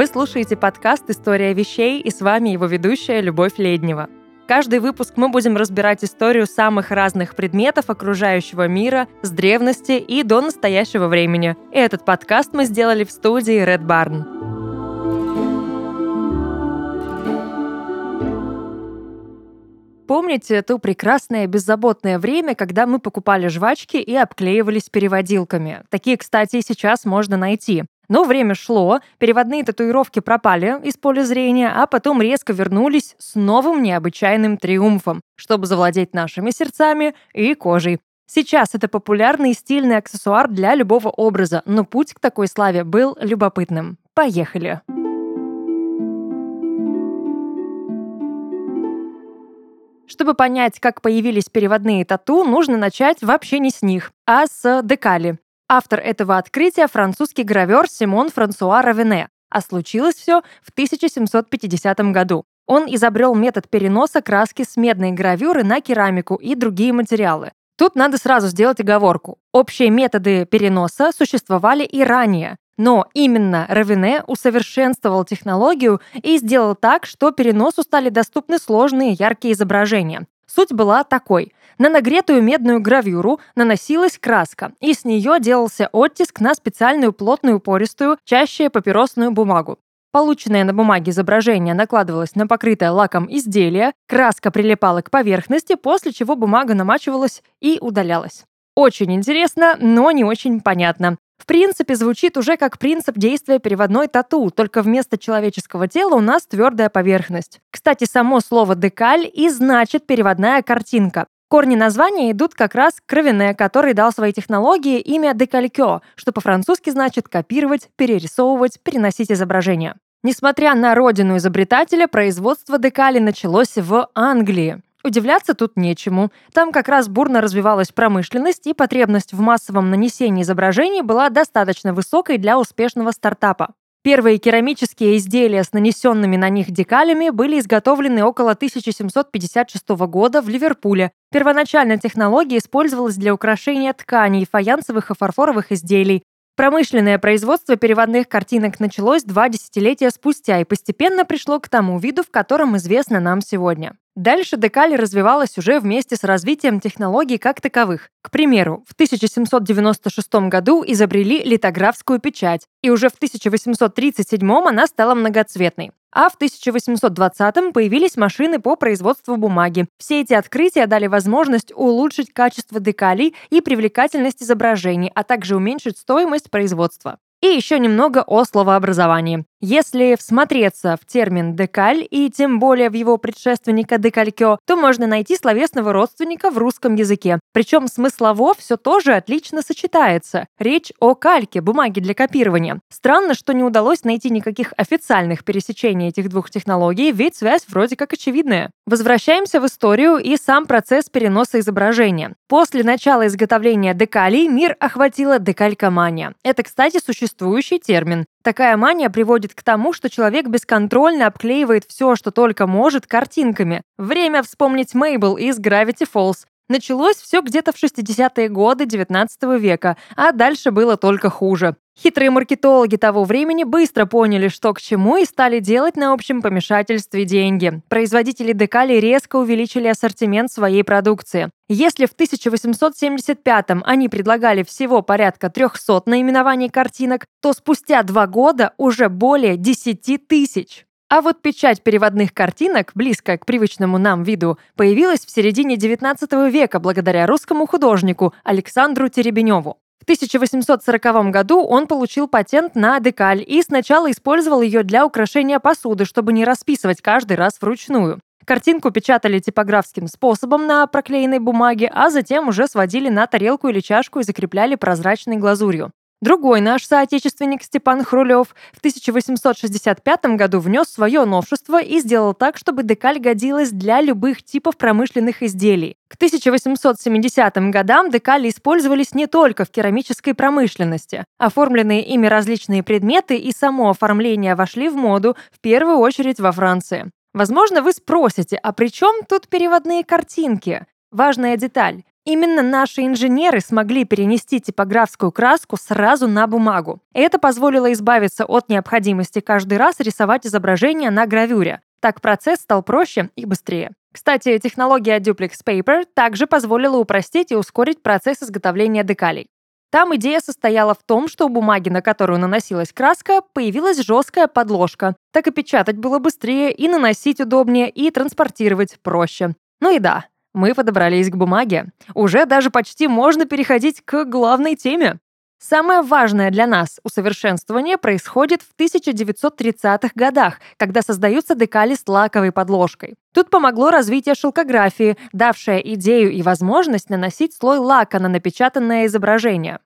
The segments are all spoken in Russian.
Вы слушаете подкаст «История вещей» и с вами его ведущая Любовь Леднева. Каждый выпуск мы будем разбирать историю самых разных предметов окружающего мира с древности и до настоящего времени. И этот подкаст мы сделали в студии Red Barn. Помните то прекрасное беззаботное время, когда мы покупали жвачки и обклеивались переводилками? Такие, кстати, и сейчас можно найти. Но время шло, переводные татуировки пропали из поля зрения, а потом резко вернулись с новым необычайным триумфом, чтобы завладеть нашими сердцами и кожей. Сейчас это популярный и стильный аксессуар для любого образа, но путь к такой славе был любопытным. Поехали! Чтобы понять, как появились переводные тату, нужно начать вообще не с них, а с декали. Автор этого открытия – французский гравер Симон Франсуа Равене, а случилось все в 1750 году. Он изобрел метод переноса краски с медной гравюры на керамику и другие материалы. Тут надо сразу сделать оговорку. Общие методы переноса существовали и ранее, но именно Равене усовершенствовал технологию и сделал так, что переносу стали доступны сложные яркие изображения. Суть была такой. На нагретую медную гравюру наносилась краска, и с нее делался оттиск на специальную плотную пористую, чаще папиросную бумагу. Полученное на бумаге изображение накладывалось на покрытое лаком изделие, краска прилипала к поверхности, после чего бумага намачивалась и удалялась. Очень интересно, но не очень понятно. В принципе, звучит уже как принцип действия переводной тату, только вместо человеческого тела у нас твердая поверхность. Кстати, само слово «декаль» и значит «переводная картинка». Корни названия идут как раз к Кровене, который дал своей технологии имя «декалькё», что по-французски значит «копировать», «перерисовывать», «переносить изображение». Несмотря на родину изобретателя, производство декали началось в Англии. Удивляться тут нечему. Там как раз бурно развивалась промышленность, и потребность в массовом нанесении изображений была достаточно высокой для успешного стартапа. Первые керамические изделия с нанесенными на них декалями были изготовлены около 1756 года в Ливерпуле. Первоначально технология использовалась для украшения тканей, фаянсовых и фарфоровых изделий. Промышленное производство переводных картинок началось два десятилетия спустя и постепенно пришло к тому виду, в котором известно нам сегодня. Дальше декаль развивалась уже вместе с развитием технологий как таковых. К примеру, в 1796 году изобрели литографскую печать, и уже в 1837 она стала многоцветной. А в 1820-м появились машины по производству бумаги. Все эти открытия дали возможность улучшить качество декалей и привлекательность изображений, а также уменьшить стоимость производства. И еще немного о словообразовании. Если всмотреться в термин «декаль» и тем более в его предшественника «декалькё», то можно найти словесного родственника в русском языке. Причем смыслово все тоже отлично сочетается. Речь о кальке, бумаге для копирования. Странно, что не удалось найти никаких официальных пересечений этих двух технологий, ведь связь вроде как очевидная. Возвращаемся в историю и сам процесс переноса изображения. После начала изготовления декалей мир охватила декалькомания. Это, кстати, существующий термин. Такая мания приводит к тому, что человек бесконтрольно обклеивает все, что только может, картинками. Время вспомнить Мейбл из Gravity Falls. Началось все где-то в 60-е годы 19 века, а дальше было только хуже. Хитрые маркетологи того времени быстро поняли, что к чему, и стали делать на общем помешательстве деньги. Производители декали резко увеличили ассортимент своей продукции. Если в 1875-м они предлагали всего порядка 300 наименований картинок, то спустя два года уже более 10 тысяч. А вот печать переводных картинок, близкая к привычному нам виду, появилась в середине XIX века благодаря русскому художнику Александру Теребеневу. В 1840 году он получил патент на декаль и сначала использовал ее для украшения посуды, чтобы не расписывать каждый раз вручную. Картинку печатали типографским способом на проклеенной бумаге, а затем уже сводили на тарелку или чашку и закрепляли прозрачной глазурью. Другой наш соотечественник Степан Хрулев в 1865 году внес свое новшество и сделал так, чтобы декаль годилась для любых типов промышленных изделий. К 1870 годам декали использовались не только в керамической промышленности. Оформленные ими различные предметы и само оформление вошли в моду, в первую очередь во Франции. Возможно, вы спросите, а при чем тут переводные картинки? Важная деталь. Именно наши инженеры смогли перенести типографскую краску сразу на бумагу. Это позволило избавиться от необходимости каждый раз рисовать изображение на гравюре. Так процесс стал проще и быстрее. Кстати, технология Duplex Paper также позволила упростить и ускорить процесс изготовления декалей. Там идея состояла в том, что у бумаги, на которую наносилась краска, появилась жесткая подложка. Так и печатать было быстрее, и наносить удобнее, и транспортировать проще. Ну и да, мы подобрались к бумаге. Уже даже почти можно переходить к главной теме. Самое важное для нас усовершенствование происходит в 1930-х годах, когда создаются декали с лаковой подложкой. Тут помогло развитие шелкографии, давшее идею и возможность наносить слой лака на напечатанное изображение.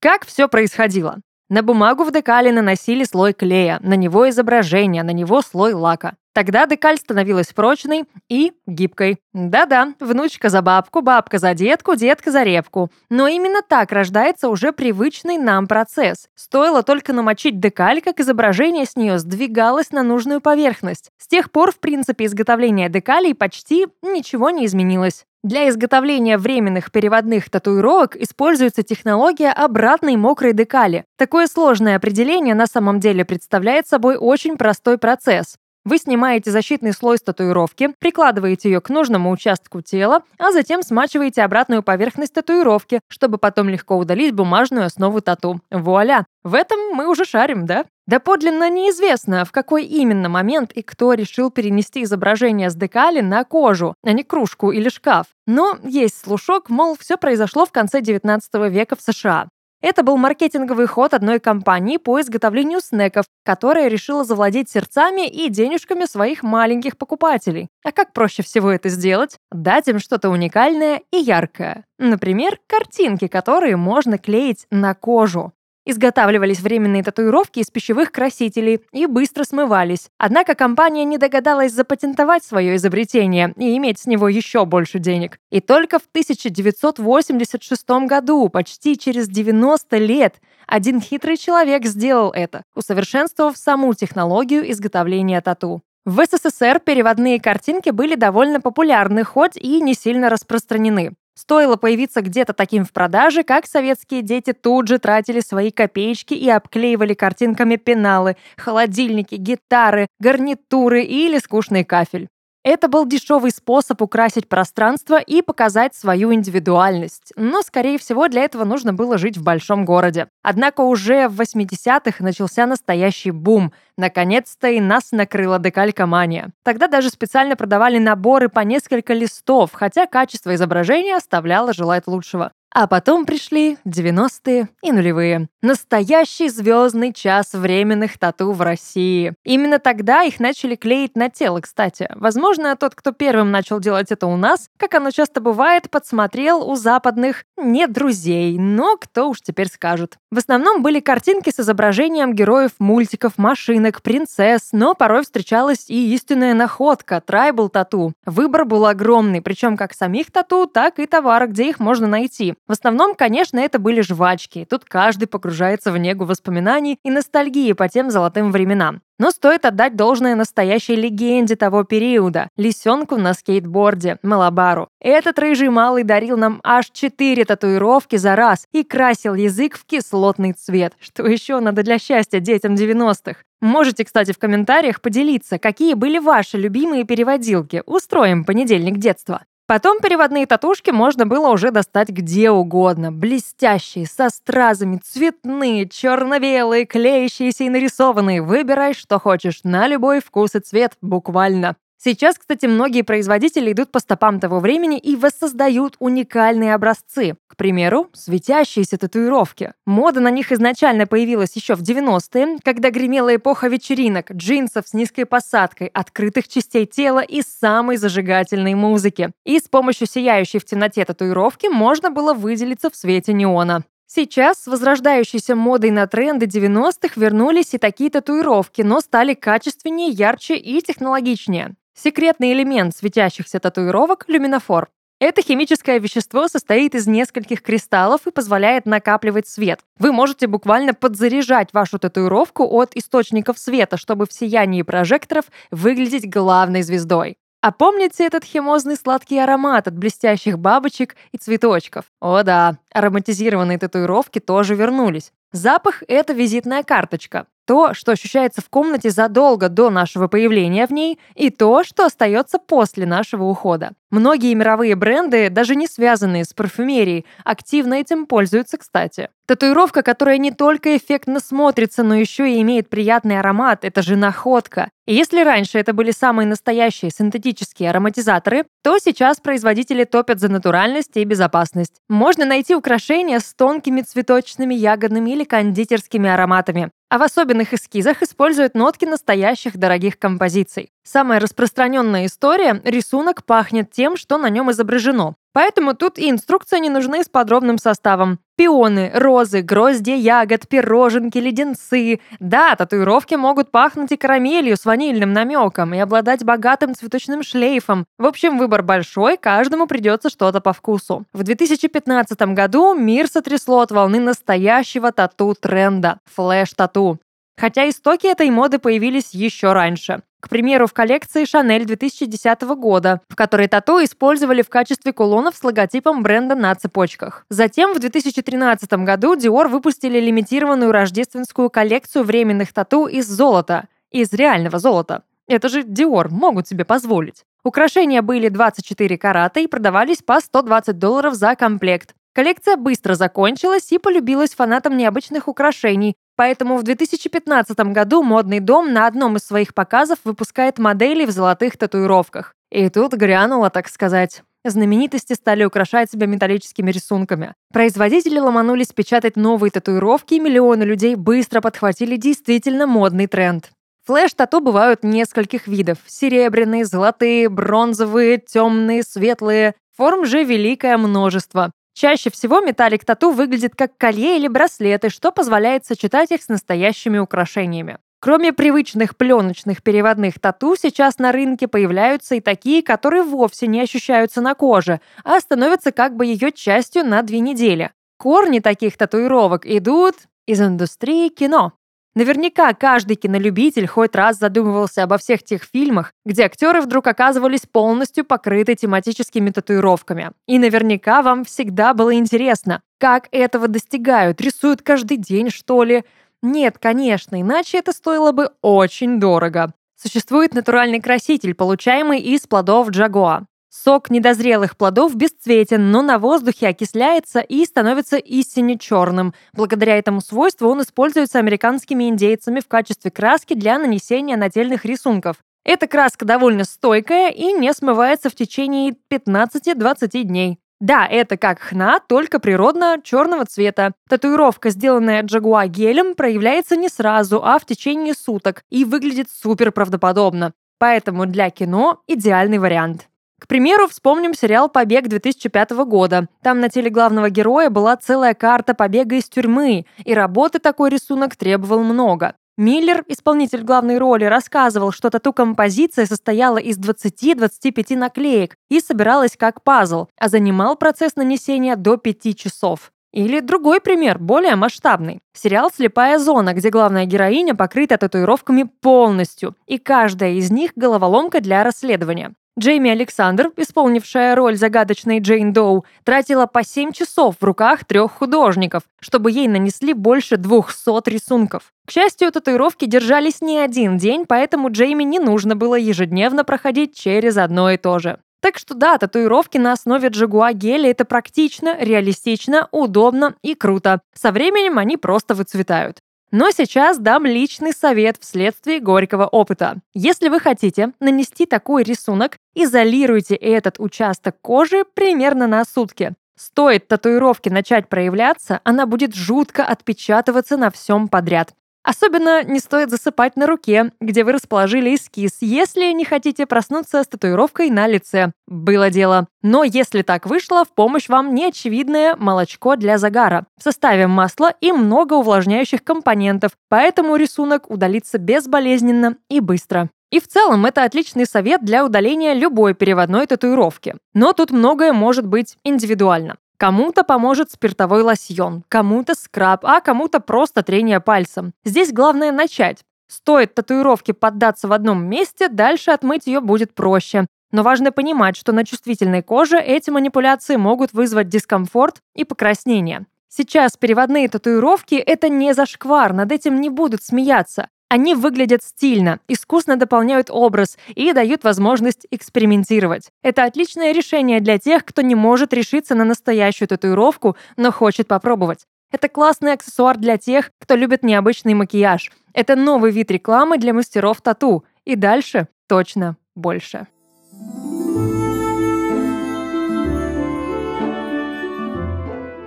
Как все происходило? На бумагу в декале наносили слой клея, на него изображение, на него слой лака. Тогда декаль становилась прочной и гибкой. Да-да, внучка за бабку, бабка за детку, детка за репку. Но именно так рождается уже привычный нам процесс. Стоило только намочить декаль, как изображение с нее сдвигалось на нужную поверхность. С тех пор, в принципе, изготовления декалей почти ничего не изменилось. Для изготовления временных переводных татуировок используется технология обратной мокрой декали. Такое сложное определение на самом деле представляет собой очень простой процесс. Вы снимаете защитный слой с татуировки, прикладываете ее к нужному участку тела, а затем смачиваете обратную поверхность татуировки, чтобы потом легко удалить бумажную основу тату. Вуаля! В этом мы уже шарим, да? Доподлинно неизвестно, в какой именно момент и кто решил перенести изображение с декали на кожу, а не кружку или шкаф. Но есть слушок, мол, все произошло в конце 19 века в США. Это был маркетинговый ход одной компании по изготовлению снеков, которая решила завладеть сердцами и денежками своих маленьких покупателей. А как проще всего это сделать? Дать им что-то уникальное и яркое. Например, картинки, которые можно клеить на кожу. Изготавливались временные татуировки из пищевых красителей и быстро смывались. Однако компания не догадалась запатентовать свое изобретение и иметь с него еще больше денег. И только в 1986 году, почти через 90 лет, один хитрый человек сделал это, усовершенствовав саму технологию изготовления тату. В СССР переводные картинки были довольно популярны, хоть и не сильно распространены. Стоило появиться где-то таким в продаже, как советские дети тут же тратили свои копеечки и обклеивали картинками пеналы, холодильники, гитары, гарнитуры или скучный кафель. Это был дешевый способ украсить пространство и показать свою индивидуальность. Но, скорее всего, для этого нужно было жить в большом городе. Однако уже в 80-х начался настоящий бум. Наконец-то и нас накрыла декалькомания. Тогда даже специально продавали наборы по несколько листов, хотя качество изображения оставляло желать лучшего. А потом пришли 90-е и нулевые. Настоящий звездный час временных тату в России. Именно тогда их начали клеить на тело, кстати. Возможно, тот, кто первым начал делать это у нас, как оно часто бывает, подсмотрел у западных не друзей, но кто уж теперь скажет. В основном были картинки с изображением героев мультиков, машинок, принцесс, но порой встречалась и истинная находка – трайбл тату. Выбор был огромный, причем как самих тату, так и товара, где их можно найти. В основном, конечно, это были жвачки. Тут каждый погружается в негу воспоминаний и ностальгии по тем золотым временам. Но стоит отдать должное настоящей легенде того периода – лисенку на скейтборде, Малабару. Этот рыжий малый дарил нам аж четыре татуировки за раз и красил язык в кислотный цвет. Что еще надо для счастья детям 90-х? Можете, кстати, в комментариях поделиться, какие были ваши любимые переводилки. Устроим понедельник детства. Потом переводные татушки можно было уже достать где угодно. Блестящие, со стразами, цветные, черно-белые, клеящиеся и нарисованные. Выбирай, что хочешь, на любой вкус и цвет, буквально. Сейчас, кстати, многие производители идут по стопам того времени и воссоздают уникальные образцы. К примеру, светящиеся татуировки. Мода на них изначально появилась еще в 90-е, когда гремела эпоха вечеринок, джинсов с низкой посадкой, открытых частей тела и самой зажигательной музыки. И с помощью сияющей в темноте татуировки можно было выделиться в свете неона. Сейчас с возрождающейся модой на тренды 90-х вернулись и такие татуировки, но стали качественнее, ярче и технологичнее. Секретный элемент светящихся татуировок – люминофор. Это химическое вещество состоит из нескольких кристаллов и позволяет накапливать свет. Вы можете буквально подзаряжать вашу татуировку от источников света, чтобы в сиянии прожекторов выглядеть главной звездой. А помните этот химозный сладкий аромат от блестящих бабочек и цветочков? О да, ароматизированные татуировки тоже вернулись. Запах — это визитная карточка. То, что ощущается в комнате задолго до нашего появления в ней, и то, что остается после нашего ухода. Многие мировые бренды, даже не связанные с парфюмерией, активно этим пользуются, кстати. Татуировка, которая не только эффектно смотрится, но еще и имеет приятный аромат, это же находка. И если раньше это были самые настоящие синтетические ароматизаторы, то сейчас производители топят за натуральность и безопасность. Можно найти украшения с тонкими цветочными, ягодными или кондитерскими ароматами а в особенных эскизах используют нотки настоящих дорогих композиций. Самая распространенная история – рисунок пахнет тем, что на нем изображено. Поэтому тут и инструкции не нужны с подробным составом. Пионы, розы, грозди ягод, пироженки, леденцы. Да, татуировки могут пахнуть и карамелью с ванильным намеком, и обладать богатым цветочным шлейфом. В общем, выбор большой, каждому придется что-то по вкусу. В 2015 году мир сотрясло от волны настоящего тату-тренда – флэш-тату. Хотя истоки этой моды появились еще раньше. К примеру, в коллекции Chanel 2010 года, в которой тату использовали в качестве кулонов с логотипом бренда на цепочках. Затем в 2013 году Dior выпустили лимитированную рождественскую коллекцию временных тату из золота. Из реального золота. Это же Dior, могут себе позволить. Украшения были 24 карата и продавались по 120 долларов за комплект. Коллекция быстро закончилась и полюбилась фанатам необычных украшений, поэтому в 2015 году модный дом на одном из своих показов выпускает модели в золотых татуировках. И тут грянуло, так сказать. Знаменитости стали украшать себя металлическими рисунками. Производители ломанулись печатать новые татуировки, и миллионы людей быстро подхватили действительно модный тренд. Флэш-тату бывают нескольких видов. Серебряные, золотые, бронзовые, темные, светлые. Форм же великое множество. Чаще всего металлик тату выглядит как колье или браслеты, что позволяет сочетать их с настоящими украшениями. Кроме привычных пленочных переводных тату, сейчас на рынке появляются и такие, которые вовсе не ощущаются на коже, а становятся как бы ее частью на две недели. Корни таких татуировок идут из индустрии кино. Наверняка каждый кинолюбитель хоть раз задумывался обо всех тех фильмах, где актеры вдруг оказывались полностью покрыты тематическими татуировками. И наверняка вам всегда было интересно, как этого достигают, рисуют каждый день, что ли? Нет, конечно, иначе это стоило бы очень дорого. Существует натуральный краситель, получаемый из плодов джагуа. Сок недозрелых плодов бесцветен, но на воздухе окисляется и становится истинно черным. Благодаря этому свойству он используется американскими индейцами в качестве краски для нанесения нательных рисунков. Эта краска довольно стойкая и не смывается в течение 15-20 дней. Да, это как хна, только природно черного цвета. Татуировка, сделанная джагуа гелем, проявляется не сразу, а в течение суток и выглядит супер правдоподобно. Поэтому для кино идеальный вариант. К примеру, вспомним сериал «Побег» 2005 года. Там на теле главного героя была целая карта побега из тюрьмы, и работы такой рисунок требовал много. Миллер, исполнитель главной роли, рассказывал, что тату-композиция состояла из 20-25 наклеек и собиралась как пазл, а занимал процесс нанесения до 5 часов. Или другой пример, более масштабный. Сериал «Слепая зона», где главная героиня покрыта татуировками полностью, и каждая из них – головоломка для расследования. Джейми Александр, исполнившая роль загадочной Джейн Доу, тратила по 7 часов в руках трех художников, чтобы ей нанесли больше 200 рисунков. К счастью, татуировки держались не один день, поэтому Джейми не нужно было ежедневно проходить через одно и то же. Так что да, татуировки на основе джагуа геля это практично, реалистично, удобно и круто. Со временем они просто выцветают. Но сейчас дам личный совет вследствие горького опыта. Если вы хотите нанести такой рисунок, изолируйте этот участок кожи примерно на сутки. Стоит татуировке начать проявляться, она будет жутко отпечатываться на всем подряд. Особенно не стоит засыпать на руке, где вы расположили эскиз, если не хотите проснуться с татуировкой на лице. Было дело. Но если так вышло, в помощь вам неочевидное молочко для загара. В составе масла и много увлажняющих компонентов, поэтому рисунок удалится безболезненно и быстро. И в целом это отличный совет для удаления любой переводной татуировки. Но тут многое может быть индивидуально. Кому-то поможет спиртовой лосьон, кому-то скраб, а кому-то просто трение пальцем. Здесь главное начать. Стоит татуировке поддаться в одном месте, дальше отмыть ее будет проще. Но важно понимать, что на чувствительной коже эти манипуляции могут вызвать дискомфорт и покраснение. Сейчас переводные татуировки — это не зашквар, над этим не будут смеяться. Они выглядят стильно, искусно дополняют образ и дают возможность экспериментировать. Это отличное решение для тех, кто не может решиться на настоящую татуировку, но хочет попробовать. Это классный аксессуар для тех, кто любит необычный макияж. Это новый вид рекламы для мастеров тату. И дальше точно больше.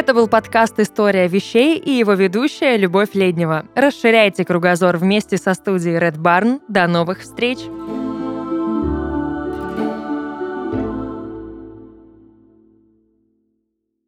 Это был подкаст «История вещей» и его ведущая Любовь Леднева. Расширяйте кругозор вместе со студией Red Barn. До новых встреч!